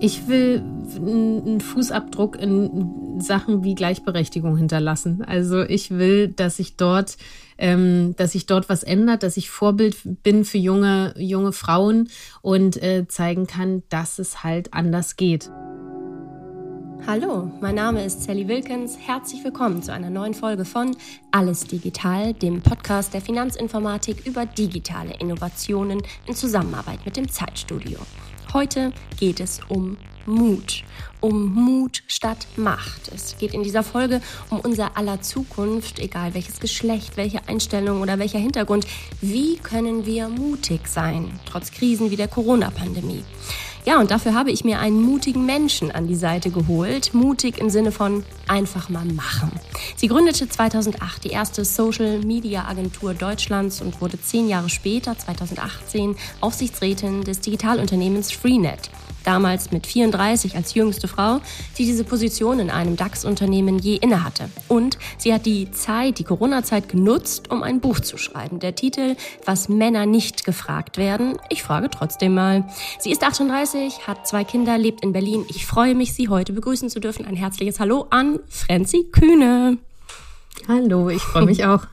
Ich will einen Fußabdruck in Sachen wie Gleichberechtigung hinterlassen. Also ich will, dass sich dort, ähm, dass sich dort was ändert, dass ich Vorbild bin für junge junge Frauen und äh, zeigen kann, dass es halt anders geht. Hallo, mein Name ist Sally Wilkins. Herzlich willkommen zu einer neuen Folge von Alles Digital, dem Podcast der Finanzinformatik über digitale Innovationen in Zusammenarbeit mit dem Zeitstudio. Heute geht es um Mut. Um Mut statt Macht. Es geht in dieser Folge um unser aller Zukunft, egal welches Geschlecht, welche Einstellung oder welcher Hintergrund. Wie können wir mutig sein, trotz Krisen wie der Corona-Pandemie? Ja, und dafür habe ich mir einen mutigen Menschen an die Seite geholt. Mutig im Sinne von einfach mal machen. Sie gründete 2008 die erste Social Media Agentur Deutschlands und wurde zehn Jahre später, 2018, Aufsichtsrätin des Digitalunternehmens Freenet damals mit 34 als jüngste Frau, die diese Position in einem DAX-Unternehmen je innehatte. Und sie hat die Zeit, die Corona-Zeit genutzt, um ein Buch zu schreiben. Der Titel Was Männer nicht gefragt werden. Ich frage trotzdem mal. Sie ist 38, hat zwei Kinder, lebt in Berlin. Ich freue mich, Sie heute begrüßen zu dürfen. Ein herzliches Hallo an Franzi Kühne. Hallo, ich freue mich auch.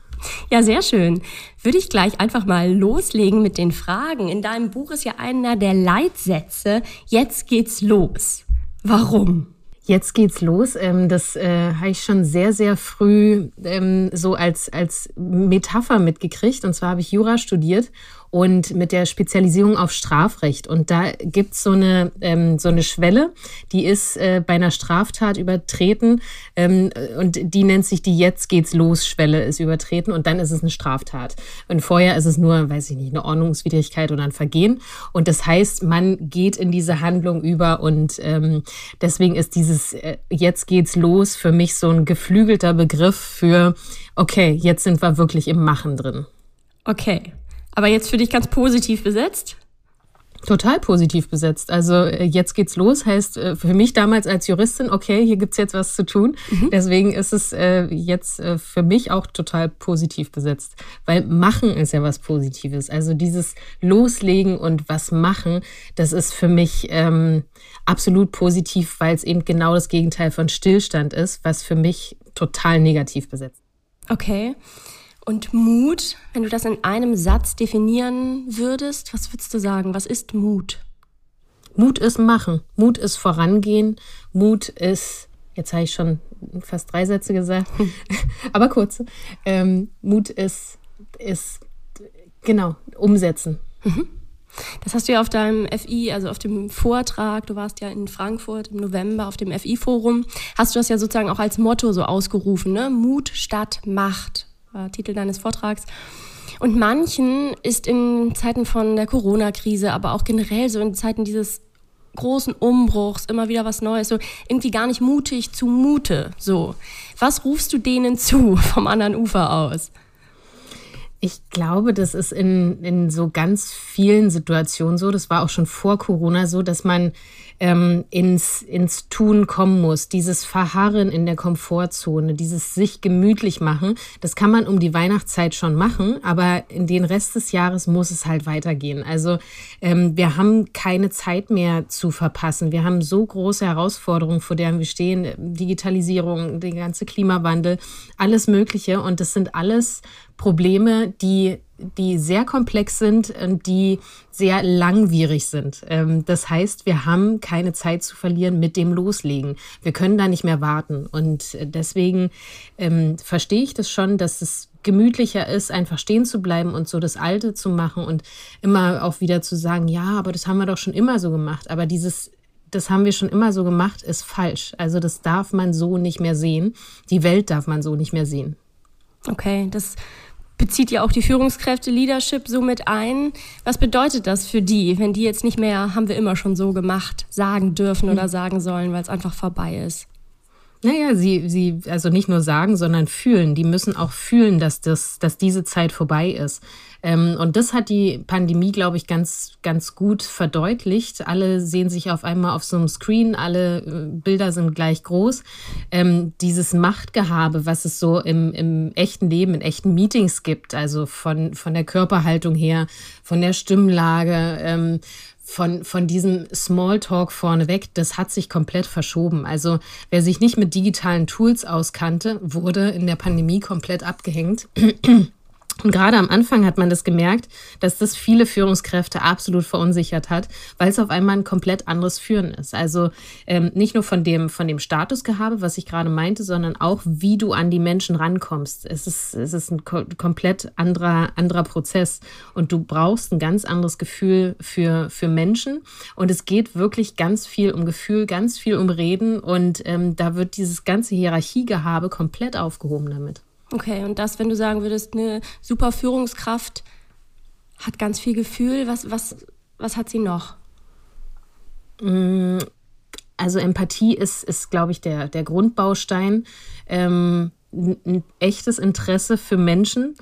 Ja, sehr schön. Würde ich gleich einfach mal loslegen mit den Fragen. In deinem Buch ist ja einer der Leitsätze, jetzt geht's los. Warum? Jetzt geht's los. Ähm, das äh, habe ich schon sehr, sehr früh ähm, so als, als Metapher mitgekriegt. Und zwar habe ich Jura studiert und mit der Spezialisierung auf Strafrecht. Und da gibt's so eine, ähm, so eine Schwelle, die ist äh, bei einer Straftat übertreten ähm, und die nennt sich die Jetzt geht's los Schwelle ist übertreten und dann ist es eine Straftat. Und vorher ist es nur, weiß ich nicht, eine Ordnungswidrigkeit oder ein Vergehen. Und das heißt, man geht in diese Handlung über und ähm, deswegen ist dieses äh, Jetzt geht's los für mich so ein geflügelter Begriff für, okay, jetzt sind wir wirklich im Machen drin. Okay, aber jetzt für dich ganz positiv besetzt? Total positiv besetzt. Also äh, jetzt geht's los, heißt äh, für mich damals als Juristin, okay, hier gibt's jetzt was zu tun. Mhm. Deswegen ist es äh, jetzt für mich auch total positiv besetzt. Weil machen ist ja was Positives. Also dieses Loslegen und was machen, das ist für mich ähm, absolut positiv, weil es eben genau das Gegenteil von Stillstand ist, was für mich total negativ besetzt. Okay. Und Mut, wenn du das in einem Satz definieren würdest, was würdest du sagen? Was ist Mut? Mut ist machen. Mut ist vorangehen. Mut ist, jetzt habe ich schon fast drei Sätze gesagt, aber kurz. Ähm, Mut ist, ist, genau, umsetzen. Mhm. Das hast du ja auf deinem FI, also auf dem Vortrag, du warst ja in Frankfurt im November auf dem FI-Forum, hast du das ja sozusagen auch als Motto so ausgerufen, ne? Mut statt Macht war Titel deines Vortrags. Und manchen ist in Zeiten von der Corona-Krise, aber auch generell so in Zeiten dieses großen Umbruchs, immer wieder was Neues, so irgendwie gar nicht mutig zumute. So, was rufst du denen zu vom anderen Ufer aus? Ich glaube, das ist in, in so ganz vielen Situationen so. Das war auch schon vor Corona so, dass man ähm, ins, ins Tun kommen muss. Dieses Verharren in der Komfortzone, dieses sich gemütlich machen, das kann man um die Weihnachtszeit schon machen, aber in den Rest des Jahres muss es halt weitergehen. Also ähm, wir haben keine Zeit mehr zu verpassen. Wir haben so große Herausforderungen, vor denen wir stehen. Digitalisierung, der ganze Klimawandel, alles Mögliche. Und das sind alles Probleme, die die sehr komplex sind und die sehr langwierig sind. Ähm, das heißt, wir haben keine Zeit zu verlieren mit dem Loslegen. Wir können da nicht mehr warten. Und deswegen ähm, verstehe ich das schon, dass es gemütlicher ist, einfach stehen zu bleiben und so das Alte zu machen und immer auch wieder zu sagen, ja, aber das haben wir doch schon immer so gemacht. Aber dieses das haben wir schon immer so gemacht, ist falsch. Also das darf man so nicht mehr sehen. Die Welt darf man so nicht mehr sehen. Okay, das bezieht ja auch die Führungskräfte Leadership so mit ein. Was bedeutet das für die, wenn die jetzt nicht mehr, haben wir immer schon so gemacht, sagen dürfen oder hm. sagen sollen, weil es einfach vorbei ist? Naja, sie, sie, also nicht nur sagen, sondern fühlen. Die müssen auch fühlen, dass das, dass diese Zeit vorbei ist. Ähm, und das hat die Pandemie, glaube ich, ganz, ganz gut verdeutlicht. Alle sehen sich auf einmal auf so einem Screen, alle äh, Bilder sind gleich groß. Ähm, dieses Machtgehabe, was es so im, im echten Leben, in echten Meetings gibt, also von, von der Körperhaltung her, von der Stimmlage, ähm, von, von diesem Smalltalk vorneweg, das hat sich komplett verschoben. Also wer sich nicht mit digitalen Tools auskannte, wurde in der Pandemie komplett abgehängt. Und gerade am Anfang hat man das gemerkt, dass das viele Führungskräfte absolut verunsichert hat, weil es auf einmal ein komplett anderes Führen ist. Also ähm, nicht nur von dem, von dem Statusgehabe, was ich gerade meinte, sondern auch, wie du an die Menschen rankommst. Es ist, es ist ein ko komplett anderer, anderer Prozess. Und du brauchst ein ganz anderes Gefühl für, für Menschen. Und es geht wirklich ganz viel um Gefühl, ganz viel um Reden. Und ähm, da wird dieses ganze Hierarchiegehabe komplett aufgehoben damit. Okay, und das, wenn du sagen würdest, eine super Führungskraft hat ganz viel Gefühl, was, was, was hat sie noch? Mm, also Empathie ist, ist glaube ich, der, der Grundbaustein. Ähm, ein echtes Interesse für Menschen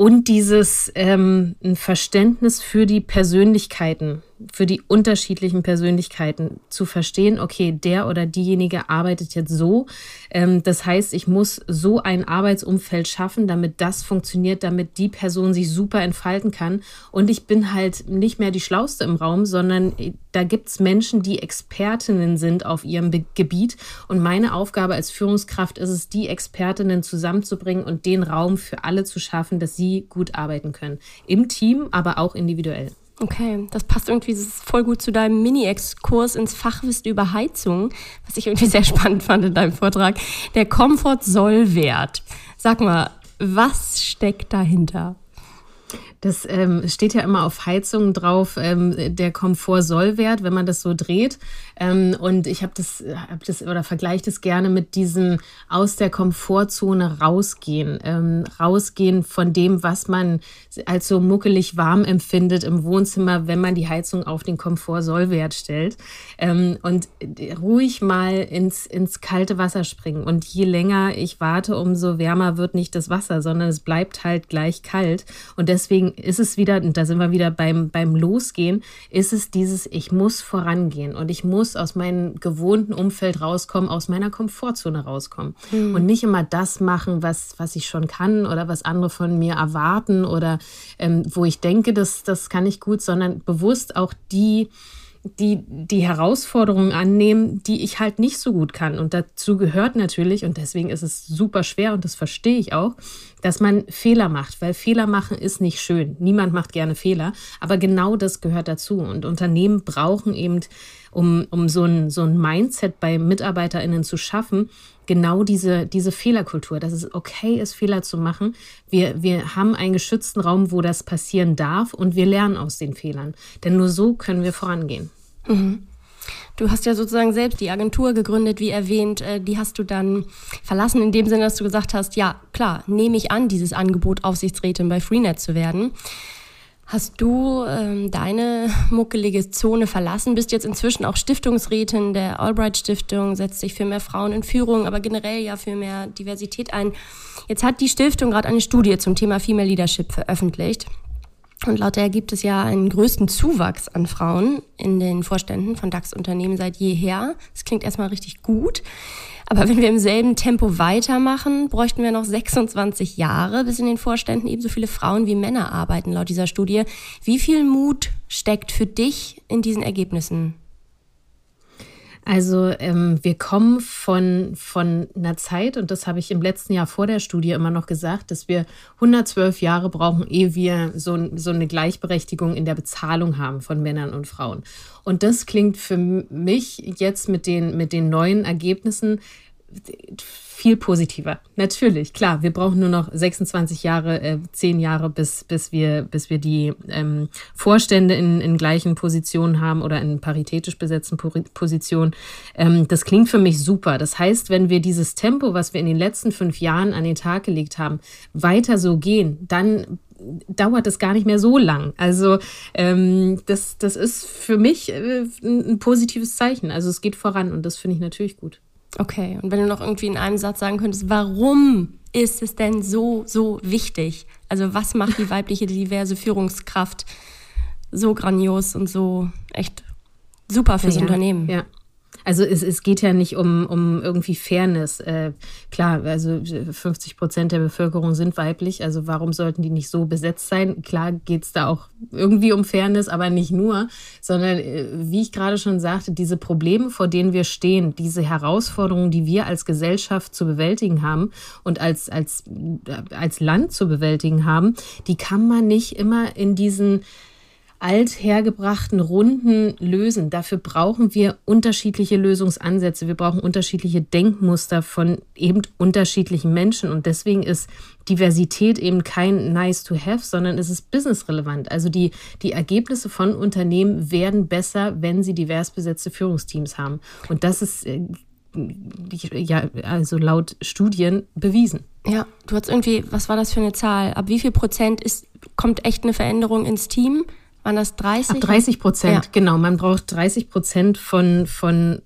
und dieses ähm, Verständnis für die Persönlichkeiten für die unterschiedlichen Persönlichkeiten zu verstehen, okay, der oder diejenige arbeitet jetzt so. Ähm, das heißt, ich muss so ein Arbeitsumfeld schaffen, damit das funktioniert, damit die Person sich super entfalten kann. Und ich bin halt nicht mehr die Schlauste im Raum, sondern äh, da gibt's Menschen, die Expertinnen sind auf ihrem Be Gebiet. Und meine Aufgabe als Führungskraft ist es, die Expertinnen zusammenzubringen und den Raum für alle zu schaffen, dass sie gut arbeiten können. Im Team, aber auch individuell. Okay, das passt irgendwie voll gut zu deinem Mini-Exkurs ins Fachwissen über Heizung, was ich irgendwie sehr spannend fand in deinem Vortrag. Der Komfort-Soll-Wert. Sag mal, was steckt dahinter? Das ähm, steht ja immer auf Heizungen drauf, ähm, der Komfort-Sollwert, wenn man das so dreht. Ähm, und ich habe das, hab das oder vergleiche das gerne mit diesem aus der Komfortzone rausgehen. Ähm, rausgehen von dem, was man als so muckelig warm empfindet im Wohnzimmer, wenn man die Heizung auf den Komfort-Sollwert stellt. Ähm, und ruhig mal ins, ins kalte Wasser springen. Und je länger ich warte, umso wärmer wird nicht das Wasser, sondern es bleibt halt gleich kalt. Und deswegen ist es wieder, und da sind wir wieder beim, beim Losgehen, ist es dieses, ich muss vorangehen und ich muss aus meinem gewohnten Umfeld rauskommen, aus meiner Komfortzone rauskommen. Mhm. Und nicht immer das machen, was, was ich schon kann oder was andere von mir erwarten oder ähm, wo ich denke, das, das kann ich gut, sondern bewusst auch die, die die Herausforderungen annehmen, die ich halt nicht so gut kann. Und dazu gehört natürlich, und deswegen ist es super schwer und das verstehe ich auch, dass man Fehler macht, weil Fehler machen ist nicht schön. Niemand macht gerne Fehler, aber genau das gehört dazu. Und Unternehmen brauchen eben, um, um so, ein, so ein Mindset bei MitarbeiterInnen zu schaffen, genau diese, diese Fehlerkultur, dass es okay ist, Fehler zu machen. Wir, wir haben einen geschützten Raum, wo das passieren darf und wir lernen aus den Fehlern. Denn nur so können wir vorangehen. Mhm. Du hast ja sozusagen selbst die Agentur gegründet, wie erwähnt. Äh, die hast du dann verlassen, in dem Sinne, dass du gesagt hast, ja, klar, nehme ich an, dieses Angebot, Aufsichtsrätin bei Freenet zu werden. Hast du ähm, deine muckelige Zone verlassen, bist jetzt inzwischen auch Stiftungsrätin der Albright Stiftung, setzt sich für mehr Frauen in Führung, aber generell ja für mehr Diversität ein. Jetzt hat die Stiftung gerade eine Studie zum Thema Female Leadership veröffentlicht. Und laut der gibt es ja einen größten Zuwachs an Frauen in den Vorständen von DAX-Unternehmen seit jeher. Das klingt erstmal richtig gut. Aber wenn wir im selben Tempo weitermachen, bräuchten wir noch 26 Jahre, bis in den Vorständen ebenso viele Frauen wie Männer arbeiten, laut dieser Studie. Wie viel Mut steckt für dich in diesen Ergebnissen? Also ähm, wir kommen von, von einer Zeit, und das habe ich im letzten Jahr vor der Studie immer noch gesagt, dass wir 112 Jahre brauchen, ehe wir so, so eine Gleichberechtigung in der Bezahlung haben von Männern und Frauen. Und das klingt für mich jetzt mit den, mit den neuen Ergebnissen viel positiver. Natürlich, klar, wir brauchen nur noch 26 Jahre, äh, 10 Jahre, bis, bis, wir, bis wir die ähm, Vorstände in, in gleichen Positionen haben oder in paritätisch besetzten Positionen. Ähm, das klingt für mich super. Das heißt, wenn wir dieses Tempo, was wir in den letzten fünf Jahren an den Tag gelegt haben, weiter so gehen, dann dauert es gar nicht mehr so lang. Also ähm, das, das ist für mich äh, ein positives Zeichen. Also es geht voran und das finde ich natürlich gut. Okay, und wenn du noch irgendwie in einem Satz sagen könntest, warum ist es denn so, so wichtig, Also was macht die weibliche diverse Führungskraft so grandios und so echt super fürs ja, Unternehmen? Ja. Also es, es geht ja nicht um, um irgendwie Fairness. Äh, klar, also 50 Prozent der Bevölkerung sind weiblich, also warum sollten die nicht so besetzt sein? Klar geht es da auch irgendwie um Fairness, aber nicht nur, sondern äh, wie ich gerade schon sagte, diese Probleme, vor denen wir stehen, diese Herausforderungen, die wir als Gesellschaft zu bewältigen haben und als, als, äh, als Land zu bewältigen haben, die kann man nicht immer in diesen althergebrachten Runden lösen. Dafür brauchen wir unterschiedliche Lösungsansätze. Wir brauchen unterschiedliche Denkmuster von eben unterschiedlichen Menschen. Und deswegen ist Diversität eben kein nice to have, sondern es ist businessrelevant. Also die, die Ergebnisse von Unternehmen werden besser, wenn sie divers besetzte Führungsteams haben. Und das ist äh, ja, also laut Studien bewiesen. Ja, du hast irgendwie, was war das für eine Zahl? Ab wie viel Prozent ist, kommt echt eine Veränderung ins Team? Waren das 30? Ab 30 Prozent, ja. genau. Man braucht 30 Prozent von, von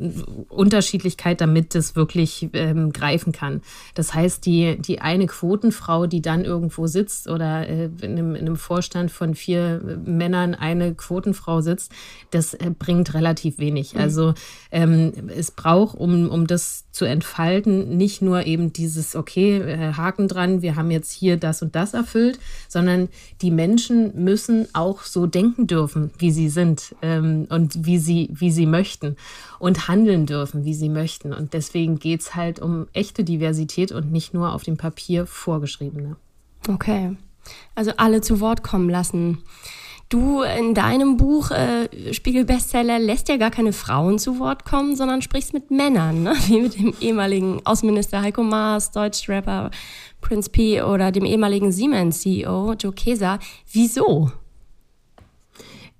Unterschiedlichkeit, damit das wirklich ähm, greifen kann. Das heißt, die, die eine Quotenfrau, die dann irgendwo sitzt oder äh, in, einem, in einem Vorstand von vier Männern eine Quotenfrau sitzt, das äh, bringt relativ wenig. Mhm. Also ähm, es braucht, um, um das zu entfalten, nicht nur eben dieses, okay, äh, Haken dran, wir haben jetzt hier das und das erfüllt, sondern die Menschen müssen auch so denken, denken dürfen, wie sie sind ähm, und wie sie, wie sie möchten und handeln dürfen, wie sie möchten. Und deswegen geht es halt um echte Diversität und nicht nur auf dem Papier vorgeschriebene. Okay. Also alle zu Wort kommen lassen. Du in deinem Buch äh, Spiegel-Bestseller lässt ja gar keine Frauen zu Wort kommen, sondern sprichst mit Männern, ne? wie mit dem ehemaligen Außenminister Heiko Maas, Deutschrapper Prince P oder dem ehemaligen Siemens-CEO Joe Keser. Wieso?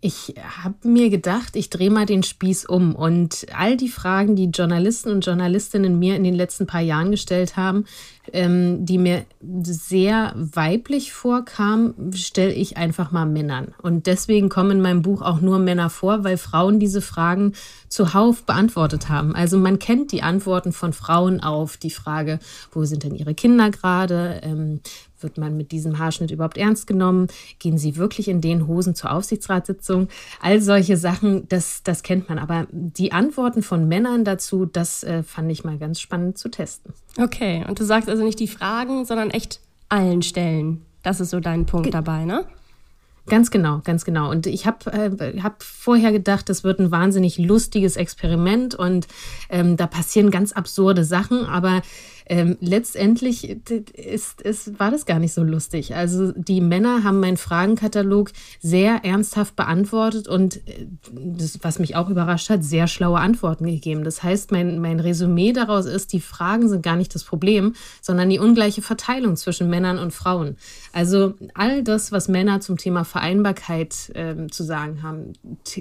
Ich habe mir gedacht, ich drehe mal den Spieß um und all die Fragen, die Journalisten und Journalistinnen mir in den letzten paar Jahren gestellt haben, ähm, die mir sehr weiblich vorkamen, stelle ich einfach mal Männern. Und deswegen kommen in meinem Buch auch nur Männer vor, weil Frauen diese Fragen zuhauf beantwortet haben. Also man kennt die Antworten von Frauen auf die Frage, wo sind denn ihre Kinder gerade? Ähm, wird man mit diesem Haarschnitt überhaupt ernst genommen? Gehen sie wirklich in den Hosen zur Aufsichtsratssitzung? All solche Sachen, das, das kennt man. Aber die Antworten von Männern dazu, das äh, fand ich mal ganz spannend zu testen. Okay, und du sagst also nicht die Fragen, sondern echt allen stellen. Das ist so dein Punkt Ge dabei, ne? Ganz genau, ganz genau. Und ich habe äh, hab vorher gedacht, das wird ein wahnsinnig lustiges Experiment und ähm, da passieren ganz absurde Sachen, aber ähm, letztendlich ist, ist, war das gar nicht so lustig. Also die Männer haben meinen Fragenkatalog sehr ernsthaft beantwortet und äh, das, was mich auch überrascht hat, sehr schlaue Antworten gegeben. Das heißt, mein, mein Resümee daraus ist, die Fragen sind gar nicht das Problem, sondern die ungleiche Verteilung zwischen Männern und Frauen. Also all das, was Männer zum Thema Vereinbarkeit ähm, zu sagen haben,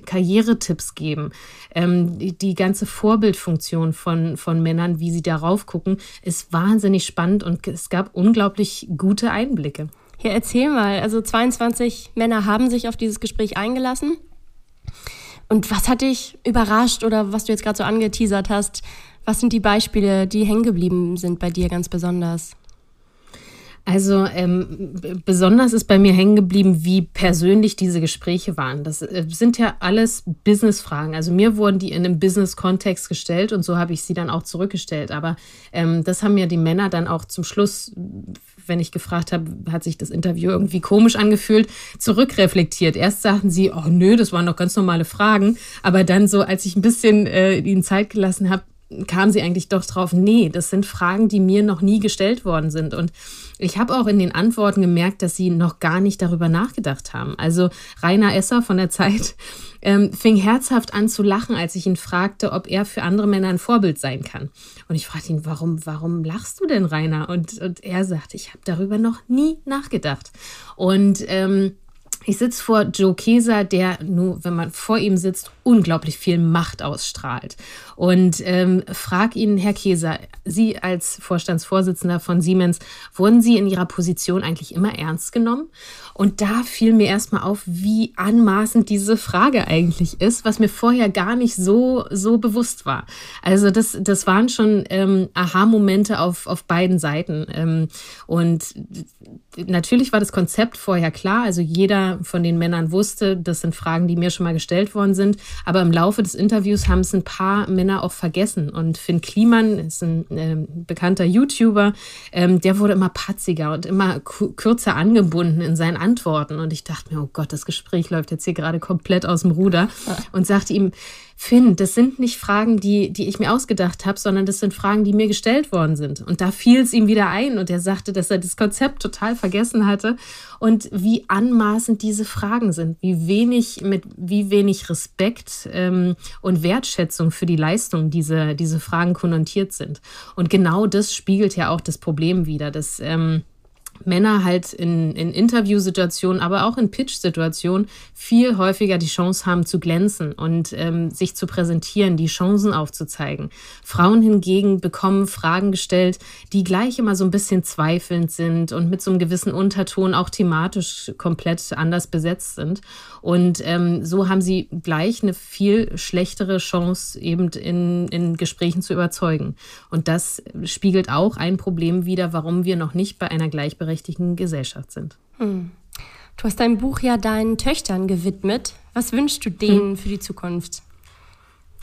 Karrieretipps geben, ähm, die, die ganze Vorbildfunktion von, von Männern, wie sie darauf gucken, ist ist wahnsinnig spannend und es gab unglaublich gute Einblicke. Ja, erzähl mal. Also 22 Männer haben sich auf dieses Gespräch eingelassen. Und was hat dich überrascht oder was du jetzt gerade so angeteasert hast? Was sind die Beispiele, die hängen geblieben sind bei dir ganz besonders? Also ähm, besonders ist bei mir hängen geblieben, wie persönlich diese Gespräche waren. Das äh, sind ja alles Business-Fragen. Also mir wurden die in einem Business-Kontext gestellt und so habe ich sie dann auch zurückgestellt. Aber ähm, das haben ja die Männer dann auch zum Schluss, wenn ich gefragt habe, hat sich das Interview irgendwie komisch angefühlt, zurückreflektiert. Erst sagten sie, oh nö, das waren doch ganz normale Fragen. Aber dann so, als ich ein bisschen äh, ihnen Zeit gelassen habe, kam sie eigentlich doch drauf, nee, das sind Fragen, die mir noch nie gestellt worden sind. Und ich habe auch in den Antworten gemerkt, dass sie noch gar nicht darüber nachgedacht haben. Also Rainer Esser von der Zeit ähm, fing herzhaft an zu lachen, als ich ihn fragte, ob er für andere Männer ein Vorbild sein kann. Und ich fragte ihn, warum, warum lachst du denn, Rainer? Und, und er sagte, ich habe darüber noch nie nachgedacht. Und ähm, ich sitze vor Joe Keser, der nur, wenn man vor ihm sitzt, unglaublich viel Macht ausstrahlt. Und ähm, frag ihn, Herr Keser, Sie als Vorstandsvorsitzender von Siemens, wurden Sie in Ihrer Position eigentlich immer ernst genommen? Und da fiel mir erstmal auf, wie anmaßend diese Frage eigentlich ist, was mir vorher gar nicht so, so bewusst war. Also das, das waren schon ähm, Aha-Momente auf, auf beiden Seiten. Ähm, und natürlich war das Konzept vorher klar. Also jeder von den Männern wusste, das sind Fragen, die mir schon mal gestellt worden sind. Aber im Laufe des Interviews haben es ein paar Männer auch vergessen. Und Finn Kliman ist ein äh, bekannter YouTuber, ähm, der wurde immer patziger und immer kürzer angebunden in seinen Antworten. Und ich dachte mir, oh Gott, das Gespräch läuft jetzt hier gerade komplett aus dem Ruder. Und sagte ihm, Finn, das sind nicht Fragen, die, die ich mir ausgedacht habe, sondern das sind Fragen, die mir gestellt worden sind. Und da fiel es ihm wieder ein und er sagte, dass er das Konzept total vergessen hatte und wie anmaßend diese Fragen sind, wie wenig mit wie wenig Respekt ähm, und Wertschätzung für die Leistung diese, diese Fragen konnotiert sind. Und genau das spiegelt ja auch das Problem wieder, dass ähm, Männer halt in, in Interviewsituationen, aber auch in Pitch-Situationen viel häufiger die Chance haben zu glänzen und ähm, sich zu präsentieren, die Chancen aufzuzeigen. Frauen hingegen bekommen Fragen gestellt, die gleich immer so ein bisschen zweifelnd sind und mit so einem gewissen Unterton auch thematisch komplett anders besetzt sind. Und ähm, so haben sie gleich eine viel schlechtere Chance, eben in, in Gesprächen zu überzeugen. Und das spiegelt auch ein Problem wider, warum wir noch nicht bei einer gleichberechtigten Gesellschaft sind. Hm. Du hast dein Buch ja deinen Töchtern gewidmet. Was wünschst du denen hm. für die Zukunft?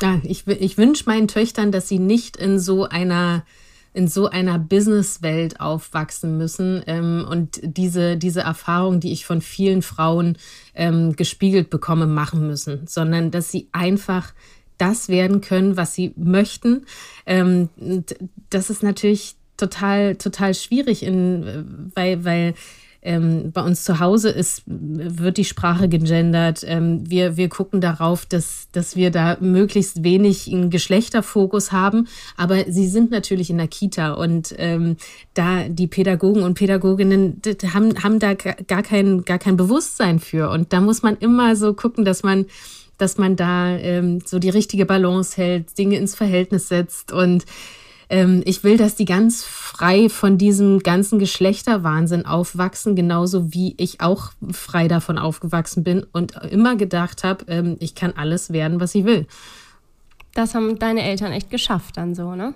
Ja, ich, ich wünsche meinen Töchtern, dass sie nicht in so einer in so einer Businesswelt aufwachsen müssen ähm, und diese, diese Erfahrung, die ich von vielen Frauen ähm, gespiegelt bekomme, machen müssen, sondern dass sie einfach das werden können, was sie möchten. Ähm, das ist natürlich total, total schwierig, in, weil, weil ähm, bei uns zu Hause ist, wird die Sprache gegendert. Ähm, wir, wir gucken darauf, dass, dass wir da möglichst wenig einen Geschlechterfokus haben. Aber sie sind natürlich in der Kita und ähm, da die Pädagogen und Pädagoginnen haben, haben da gar kein, gar kein Bewusstsein für. Und da muss man immer so gucken, dass man dass man da ähm, so die richtige Balance hält, Dinge ins Verhältnis setzt und ähm, ich will, dass die ganz frei von diesem ganzen Geschlechterwahnsinn aufwachsen, genauso wie ich auch frei davon aufgewachsen bin und immer gedacht habe, ähm, ich kann alles werden, was ich will. Das haben deine Eltern echt geschafft dann so, ne?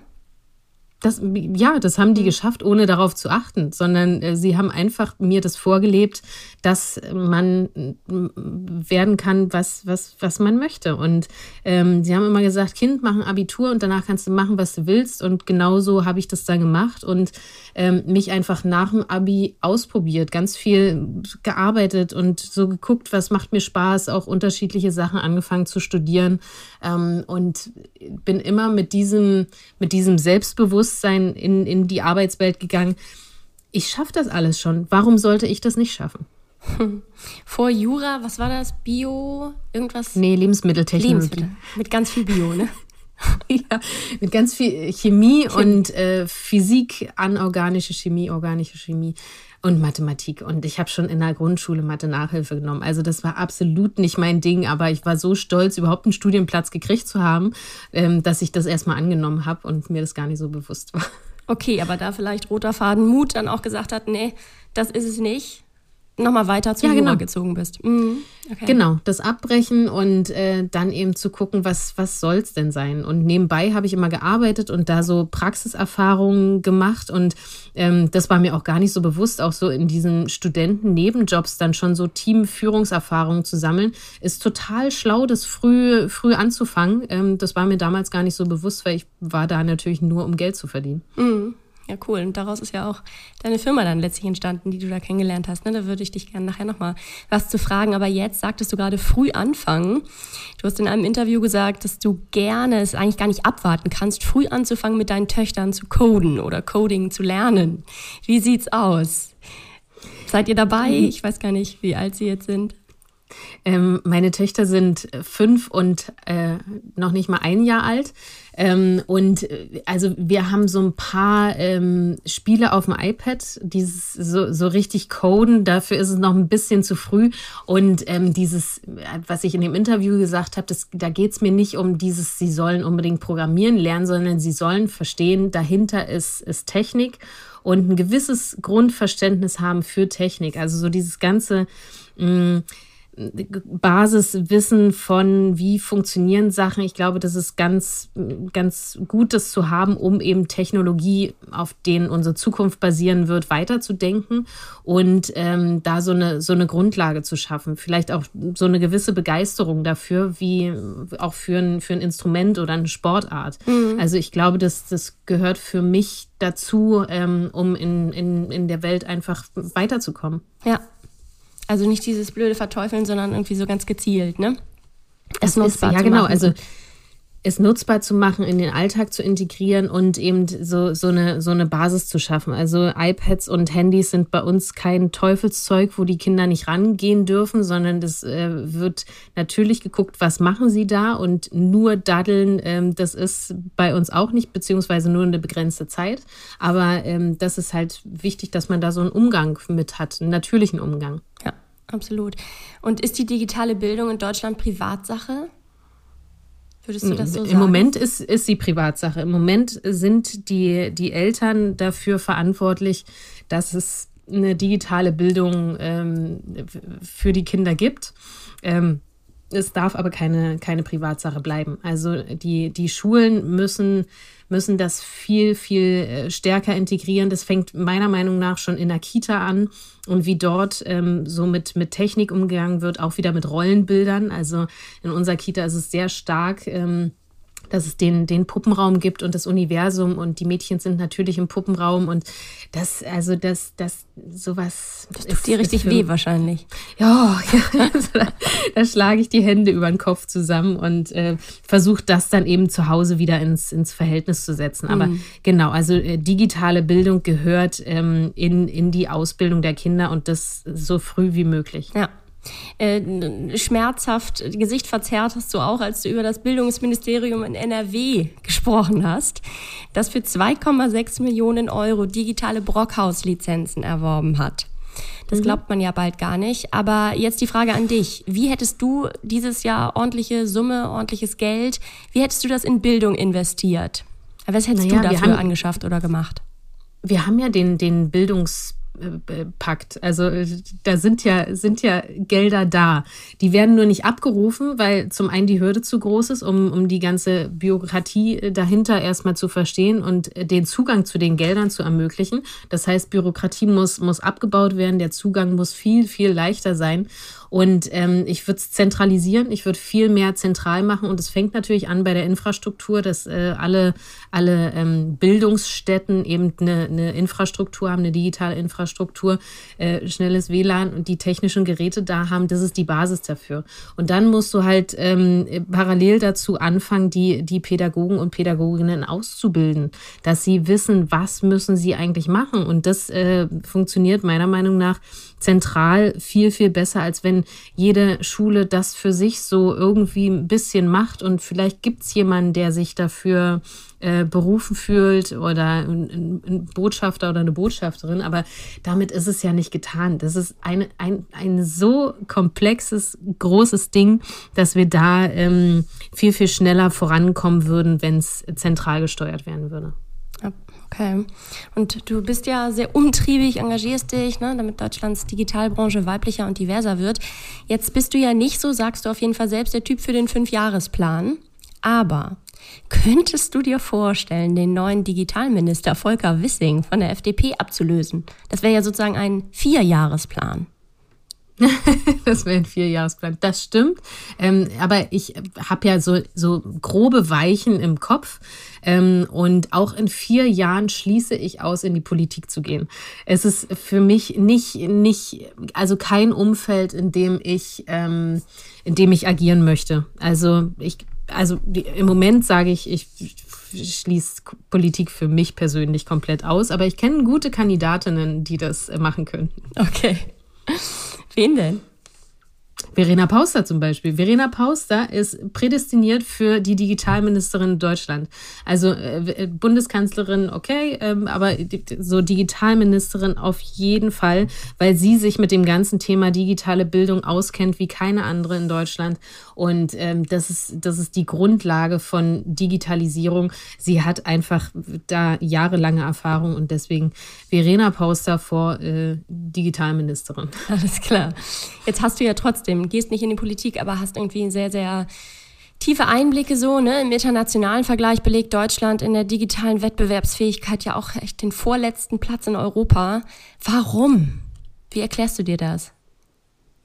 Das, ja, das haben die mhm. geschafft, ohne darauf zu achten, sondern äh, sie haben einfach mir das vorgelebt, dass man werden kann, was, was, was man möchte. Und ähm, sie haben immer gesagt, Kind, mach ein Abitur und danach kannst du machen, was du willst. Und genauso habe ich das dann gemacht und ähm, mich einfach nach dem Abi ausprobiert, ganz viel gearbeitet und so geguckt, was macht mir Spaß, auch unterschiedliche Sachen angefangen zu studieren ähm, und bin immer mit diesem, mit diesem Selbstbewusstsein in, in die Arbeitswelt gegangen. Ich schaffe das alles schon. Warum sollte ich das nicht schaffen? Vor Jura, was war das? Bio, irgendwas? Nee, Lebensmitteltechnologie. Lebensmittel. Mit ganz viel Bio, ne? ja, mit ganz viel Chemie, Chemie. und äh, Physik, anorganische Chemie, organische Chemie und Mathematik. Und ich habe schon in der Grundschule Mathe-Nachhilfe genommen. Also das war absolut nicht mein Ding, aber ich war so stolz, überhaupt einen Studienplatz gekriegt zu haben, ähm, dass ich das erstmal angenommen habe und mir das gar nicht so bewusst war. Okay, aber da vielleicht roter Faden Mut dann auch gesagt hat, nee, das ist es nicht nochmal weiter zu ja, Jura genau. gezogen bist. Mhm. Okay. Genau, das Abbrechen und äh, dann eben zu gucken, was, was soll es denn sein. Und nebenbei habe ich immer gearbeitet und da so Praxiserfahrungen gemacht und ähm, das war mir auch gar nicht so bewusst, auch so in diesen Studenten-Nebenjobs dann schon so Teamführungserfahrungen zu sammeln, ist total schlau, das früh, früh anzufangen. Ähm, das war mir damals gar nicht so bewusst, weil ich war da natürlich nur, um Geld zu verdienen. Mhm. Ja, cool. Und daraus ist ja auch deine Firma dann letztlich entstanden, die du da kennengelernt hast. Ne? Da würde ich dich gerne nachher nochmal was zu fragen. Aber jetzt sagtest du gerade früh anfangen. Du hast in einem Interview gesagt, dass du gerne es eigentlich gar nicht abwarten kannst, früh anzufangen, mit deinen Töchtern zu coden oder Coding zu lernen. Wie sieht's aus? Seid ihr dabei? Ich weiß gar nicht, wie alt sie jetzt sind. Ähm, meine Töchter sind fünf und äh, noch nicht mal ein Jahr alt. Ähm, und äh, also wir haben so ein paar ähm, Spiele auf dem iPad, dieses so, so richtig coden, dafür ist es noch ein bisschen zu früh. Und ähm, dieses, was ich in dem Interview gesagt habe, da geht es mir nicht um dieses, sie sollen unbedingt programmieren lernen, sondern sie sollen verstehen, dahinter ist, ist Technik und ein gewisses Grundverständnis haben für Technik. Also so dieses ganze mh, mm, Basiswissen von, wie funktionieren Sachen. Ich glaube, das ist ganz, ganz gut, das zu haben, um eben Technologie, auf denen unsere Zukunft basieren wird, weiterzudenken und ähm, da so eine, so eine Grundlage zu schaffen. Vielleicht auch so eine gewisse Begeisterung dafür, wie auch für ein, für ein Instrument oder eine Sportart. Mhm. Also ich glaube, das, das gehört für mich dazu, ähm, um in, in, in der Welt einfach weiterzukommen. Ja, also nicht dieses blöde Verteufeln, sondern irgendwie so ganz gezielt, ne? Es, es ist, ja, genau. Also es nutzbar zu machen, in den Alltag zu integrieren und eben so, so, eine, so eine Basis zu schaffen. Also iPads und Handys sind bei uns kein Teufelszeug, wo die Kinder nicht rangehen dürfen, sondern das äh, wird natürlich geguckt, was machen sie da und nur daddeln, ähm, das ist bei uns auch nicht, beziehungsweise nur eine begrenzte Zeit. Aber ähm, das ist halt wichtig, dass man da so einen Umgang mit hat, einen natürlichen Umgang. Ja, absolut. Und ist die digitale Bildung in Deutschland Privatsache? Würdest du das so Im sagen? Im Moment ist, ist sie Privatsache. Im Moment sind die, die Eltern dafür verantwortlich, dass es eine digitale Bildung ähm, für die Kinder gibt. Ähm, es darf aber keine, keine Privatsache bleiben. Also die, die Schulen müssen müssen das viel, viel äh, stärker integrieren. Das fängt meiner Meinung nach schon in der Kita an und wie dort ähm, so mit, mit Technik umgegangen wird, auch wieder mit Rollenbildern. Also in unserer Kita ist es sehr stark. Ähm, dass es den, den Puppenraum gibt und das Universum und die Mädchen sind natürlich im Puppenraum und das, also das, das, sowas. Das tut ist, dir richtig weh wahrscheinlich. Ja, ja also da, da, schlage ich die Hände über den Kopf zusammen und äh, versuche das dann eben zu Hause wieder ins, ins Verhältnis zu setzen. Aber mhm. genau, also äh, digitale Bildung gehört ähm, in, in die Ausbildung der Kinder und das so früh wie möglich. Ja. Äh, schmerzhaft, Gesicht verzerrt hast du auch, als du über das Bildungsministerium in NRW gesprochen hast, das für 2,6 Millionen Euro digitale Brockhaus-Lizenzen erworben hat. Das mhm. glaubt man ja bald gar nicht. Aber jetzt die Frage an dich. Wie hättest du dieses Jahr ordentliche Summe, ordentliches Geld, wie hättest du das in Bildung investiert? Was hättest naja, du dafür haben, angeschafft oder gemacht? Wir haben ja den, den Bildungs packt. Also da sind ja, sind ja Gelder da. Die werden nur nicht abgerufen, weil zum einen die Hürde zu groß ist, um, um die ganze Bürokratie dahinter erstmal zu verstehen und den Zugang zu den Geldern zu ermöglichen. Das heißt, Bürokratie muss, muss abgebaut werden, der Zugang muss viel, viel leichter sein. Und ähm, ich würde es zentralisieren, ich würde viel mehr zentral machen. Und es fängt natürlich an bei der Infrastruktur, dass äh, alle, alle ähm, Bildungsstätten eben eine, eine Infrastruktur haben, eine digitale Infrastruktur, äh, schnelles WLAN und die technischen Geräte da haben. Das ist die Basis dafür. Und dann musst du halt ähm, parallel dazu anfangen, die, die Pädagogen und Pädagoginnen auszubilden, dass sie wissen, was müssen sie eigentlich machen. Und das äh, funktioniert meiner Meinung nach zentral viel, viel besser, als wenn jede Schule das für sich so irgendwie ein bisschen macht. Und vielleicht gibt es jemanden, der sich dafür äh, berufen fühlt oder ein, ein, Botschafter oder eine Botschafterin. Aber damit ist es ja nicht getan. Das ist eine, ein, ein so komplexes, großes Ding, dass wir da ähm, viel, viel schneller vorankommen würden, wenn es zentral gesteuert werden würde. Okay. Und du bist ja sehr umtriebig, engagierst dich, ne, damit Deutschlands Digitalbranche weiblicher und diverser wird. Jetzt bist du ja nicht so, sagst du auf jeden Fall selbst, der Typ für den Fünfjahresplan. Aber könntest du dir vorstellen, den neuen Digitalminister Volker Wissing von der FDP abzulösen? Das wäre ja sozusagen ein Vierjahresplan. das wäre ein Vierjahresplan. Das stimmt. Ähm, aber ich habe ja so, so grobe Weichen im Kopf. Ähm, und auch in vier Jahren schließe ich aus, in die Politik zu gehen. Es ist für mich nicht, nicht also kein Umfeld, in dem ich, ähm, in dem ich agieren möchte. Also ich, also im Moment sage ich, ich schließe Politik für mich persönlich komplett aus, aber ich kenne gute Kandidatinnen, die das machen können. Okay. Wen denn? Verena Pauster zum Beispiel. Verena Pauster ist prädestiniert für die Digitalministerin in Deutschland. Also äh, äh Bundeskanzlerin, okay, ähm, aber so Digitalministerin auf jeden Fall, weil sie sich mit dem ganzen Thema digitale Bildung auskennt wie keine andere in Deutschland. Und ähm, das, ist, das ist die Grundlage von Digitalisierung. Sie hat einfach da jahrelange Erfahrung und deswegen Verena Pauster vor äh, Digitalministerin. Alles klar. Jetzt hast du ja trotzdem gehst nicht in die Politik, aber hast irgendwie sehr, sehr tiefe Einblicke so, ne? Im internationalen Vergleich belegt Deutschland in der digitalen Wettbewerbsfähigkeit ja auch echt den vorletzten Platz in Europa. Warum? Wie erklärst du dir das?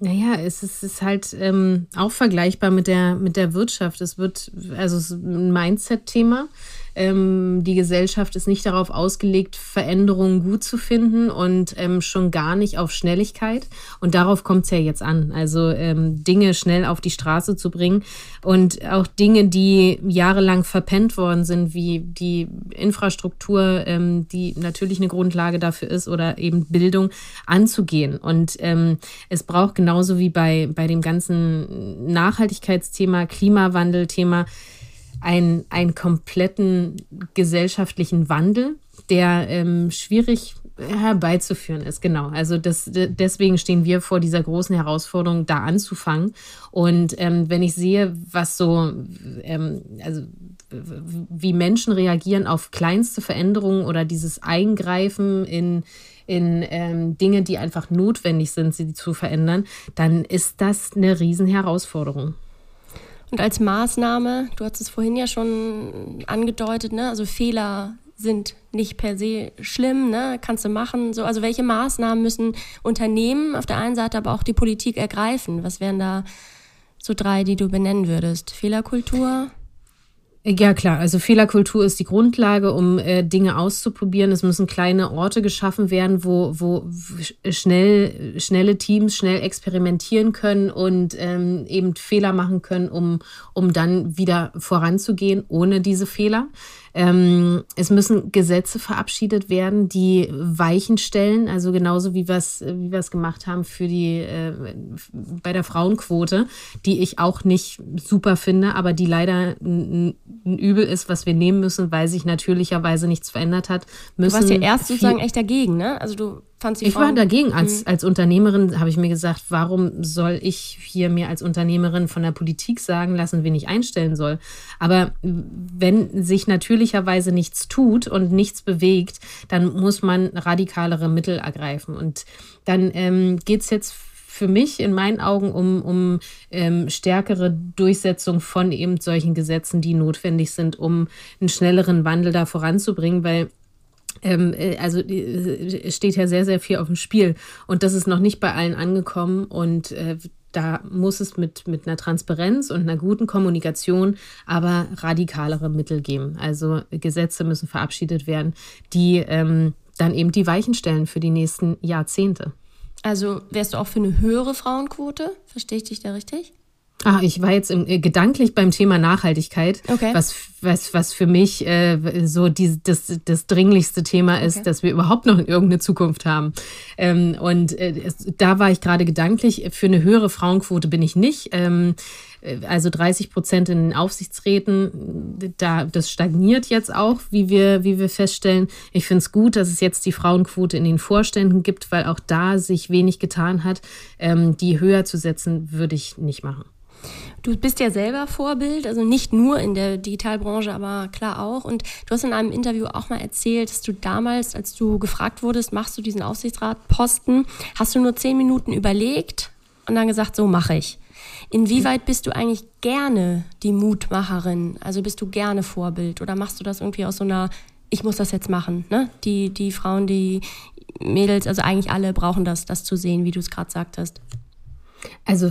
Naja, es ist, es ist halt ähm, auch vergleichbar mit der, mit der Wirtschaft. Es wird, also es ist ein Mindset-Thema. Ähm, die Gesellschaft ist nicht darauf ausgelegt, Veränderungen gut zu finden und ähm, schon gar nicht auf Schnelligkeit. Und darauf kommt es ja jetzt an. Also ähm, Dinge schnell auf die Straße zu bringen und auch Dinge, die jahrelang verpennt worden sind, wie die Infrastruktur, ähm, die natürlich eine Grundlage dafür ist, oder eben Bildung anzugehen. Und ähm, es braucht genauso wie bei, bei dem ganzen Nachhaltigkeitsthema, Klimawandelthema, ein, einen kompletten gesellschaftlichen Wandel, der ähm, schwierig herbeizuführen ist. Genau. Also das, deswegen stehen wir vor dieser großen Herausforderung, da anzufangen. Und ähm, wenn ich sehe, was so, ähm, also wie Menschen reagieren auf kleinste Veränderungen oder dieses Eingreifen in in ähm, Dinge, die einfach notwendig sind, sie zu verändern, dann ist das eine Riesenherausforderung. Und als Maßnahme, du hast es vorhin ja schon angedeutet, ne? also Fehler sind nicht per se schlimm, ne? kannst du machen. So, also welche Maßnahmen müssen Unternehmen auf der einen Seite, aber auch die Politik ergreifen? Was wären da so drei, die du benennen würdest? Fehlerkultur? Ja, klar. Also Fehlerkultur ist die Grundlage, um äh, Dinge auszuprobieren. Es müssen kleine Orte geschaffen werden, wo, wo schnell, schnelle Teams schnell experimentieren können und ähm, eben Fehler machen können, um, um dann wieder voranzugehen ohne diese Fehler. Ähm, es müssen Gesetze verabschiedet werden, die Weichen stellen, also genauso wie wir es wie wir's gemacht haben für die äh, bei der Frauenquote, die ich auch nicht super finde, aber die leider ein, ein Übel ist, was wir nehmen müssen, weil sich natürlicherweise nichts verändert hat. Müssen du warst ja erst sozusagen echt dagegen, ne? Also du fandst die Ich war dagegen. Als, mhm. als Unternehmerin habe ich mir gesagt, warum soll ich hier mir als Unternehmerin von der Politik sagen lassen, wen ich einstellen soll? Aber wenn sich natürlich natürlicherweise nichts tut und nichts bewegt, dann muss man radikalere Mittel ergreifen. Und dann ähm, geht es jetzt für mich in meinen Augen um, um ähm, stärkere Durchsetzung von eben solchen Gesetzen, die notwendig sind, um einen schnelleren Wandel da voranzubringen, weil ähm, äh, also äh, steht ja sehr, sehr viel auf dem Spiel und das ist noch nicht bei allen angekommen und äh, da muss es mit, mit einer Transparenz und einer guten Kommunikation aber radikalere Mittel geben. Also Gesetze müssen verabschiedet werden, die ähm, dann eben die Weichen stellen für die nächsten Jahrzehnte. Also wärst du auch für eine höhere Frauenquote? Verstehe ich dich da richtig? Ah, ich war jetzt im, äh, gedanklich beim Thema Nachhaltigkeit, okay. was, was, was für mich äh, so die, das, das dringlichste Thema ist, okay. dass wir überhaupt noch irgendeine Zukunft haben. Ähm, und äh, es, da war ich gerade gedanklich, für eine höhere Frauenquote bin ich nicht. Ähm, äh, also 30 Prozent in den Aufsichtsräten, da, das stagniert jetzt auch, wie wir, wie wir feststellen. Ich finde es gut, dass es jetzt die Frauenquote in den Vorständen gibt, weil auch da sich wenig getan hat. Ähm, die höher zu setzen, würde ich nicht machen. Du bist ja selber Vorbild, also nicht nur in der Digitalbranche, aber klar auch. Und du hast in einem Interview auch mal erzählt, dass du damals, als du gefragt wurdest, machst du diesen Aufsichtsratposten, hast du nur zehn Minuten überlegt und dann gesagt, so mache ich. Inwieweit bist du eigentlich gerne die Mutmacherin? Also bist du gerne Vorbild oder machst du das irgendwie aus so einer, ich muss das jetzt machen? Ne? Die, die Frauen, die Mädels, also eigentlich alle brauchen das, das zu sehen, wie du es gerade sagtest. Also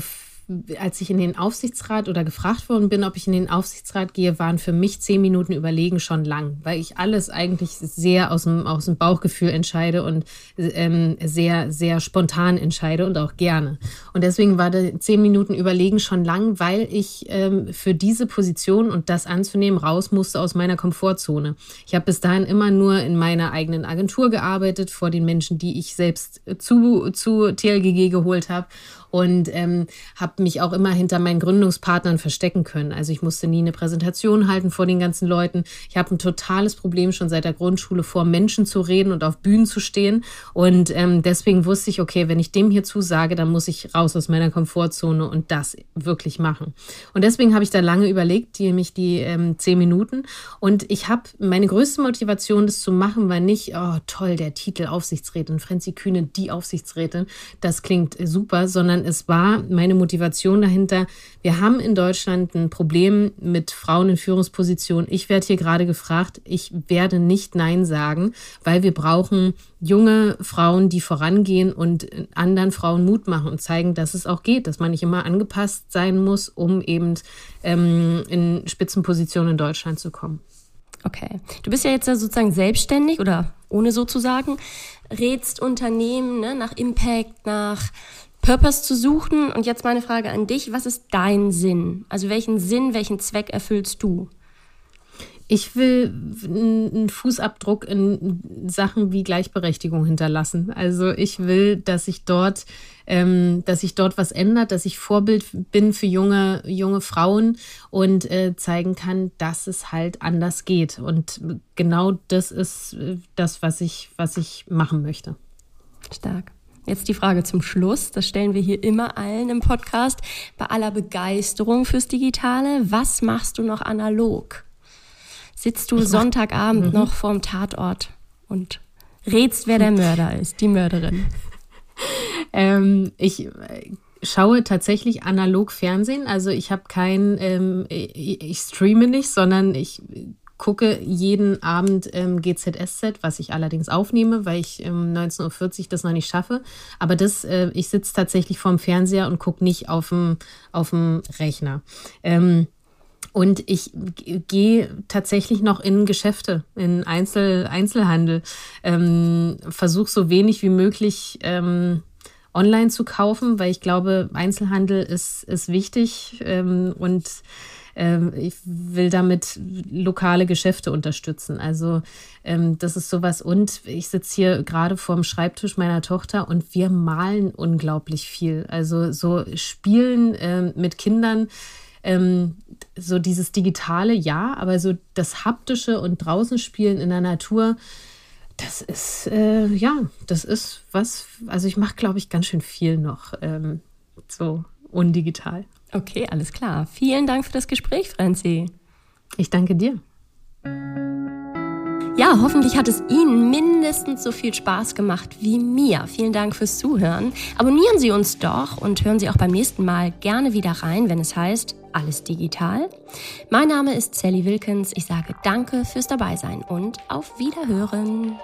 als ich in den Aufsichtsrat oder gefragt worden bin, ob ich in den Aufsichtsrat gehe, waren für mich zehn Minuten Überlegen schon lang, weil ich alles eigentlich sehr aus dem, aus dem Bauchgefühl entscheide und ähm, sehr, sehr spontan entscheide und auch gerne. Und deswegen war die zehn Minuten Überlegen schon lang, weil ich ähm, für diese Position und das anzunehmen raus musste aus meiner Komfortzone. Ich habe bis dahin immer nur in meiner eigenen Agentur gearbeitet, vor den Menschen, die ich selbst zu, zu TLGG geholt habe und ähm, habe mich auch immer hinter meinen Gründungspartnern verstecken können. Also ich musste nie eine Präsentation halten vor den ganzen Leuten. Ich habe ein totales Problem schon seit der Grundschule vor Menschen zu reden und auf Bühnen zu stehen und ähm, deswegen wusste ich, okay, wenn ich dem hier zusage, dann muss ich raus aus meiner Komfortzone und das wirklich machen. Und deswegen habe ich da lange überlegt, die, mich die ähm, zehn Minuten und ich habe meine größte Motivation, das zu machen, war nicht, oh toll, der Titel Aufsichtsrätin, Franzi Kühne, die Aufsichtsrätin, das klingt super, sondern es war meine Motivation dahinter. Wir haben in Deutschland ein Problem mit Frauen in Führungspositionen. Ich werde hier gerade gefragt, ich werde nicht Nein sagen, weil wir brauchen junge Frauen, die vorangehen und anderen Frauen Mut machen und zeigen, dass es auch geht, dass man nicht immer angepasst sein muss, um eben ähm, in Spitzenpositionen in Deutschland zu kommen. Okay. Du bist ja jetzt sozusagen selbstständig oder ohne so zu sagen, rätst Unternehmen ne, nach Impact, nach Purpose zu suchen. Und jetzt meine Frage an dich, was ist dein Sinn? Also welchen Sinn, welchen Zweck erfüllst du? Ich will einen Fußabdruck in Sachen wie Gleichberechtigung hinterlassen. Also ich will, dass sich dort, ähm, dass sich dort was ändert, dass ich Vorbild bin für junge, junge Frauen und äh, zeigen kann, dass es halt anders geht. Und genau das ist äh, das, was ich, was ich machen möchte. Stark. Jetzt die Frage zum Schluss. Das stellen wir hier immer allen im Podcast. Bei aller Begeisterung fürs Digitale, was machst du noch analog? sitzt du Sonntagabend mhm. noch vorm Tatort und rätst, wer der Mörder ist, die Mörderin. ähm, ich äh, schaue tatsächlich analog Fernsehen. Also ich habe kein, ähm, ich streame nicht, sondern ich gucke jeden Abend ähm, GZSZ, was ich allerdings aufnehme, weil ich ähm, 19.40 Uhr das noch nicht schaffe. Aber das, äh, ich sitze tatsächlich vorm Fernseher und gucke nicht auf dem Rechner. Ähm, und ich gehe tatsächlich noch in Geschäfte, in Einzel Einzelhandel, ähm, versuche so wenig wie möglich ähm, online zu kaufen, weil ich glaube, Einzelhandel ist, ist wichtig ähm, und ähm, ich will damit lokale Geschäfte unterstützen. Also ähm, das ist sowas. Und ich sitze hier gerade vorm Schreibtisch meiner Tochter und wir malen unglaublich viel. Also so Spielen äh, mit Kindern ähm, so dieses Digitale, ja, aber so das Haptische und draußen spielen in der Natur, das ist, äh, ja, das ist was, also ich mache, glaube ich, ganz schön viel noch ähm, so undigital. Okay, alles klar. Vielen Dank für das Gespräch, Franzi. Ich danke dir. Ja, hoffentlich hat es Ihnen mindestens so viel Spaß gemacht wie mir. Vielen Dank fürs Zuhören. Abonnieren Sie uns doch und hören Sie auch beim nächsten Mal gerne wieder rein, wenn es heißt Alles digital. Mein Name ist Sally Wilkins. Ich sage Danke fürs Dabeisein und auf Wiederhören.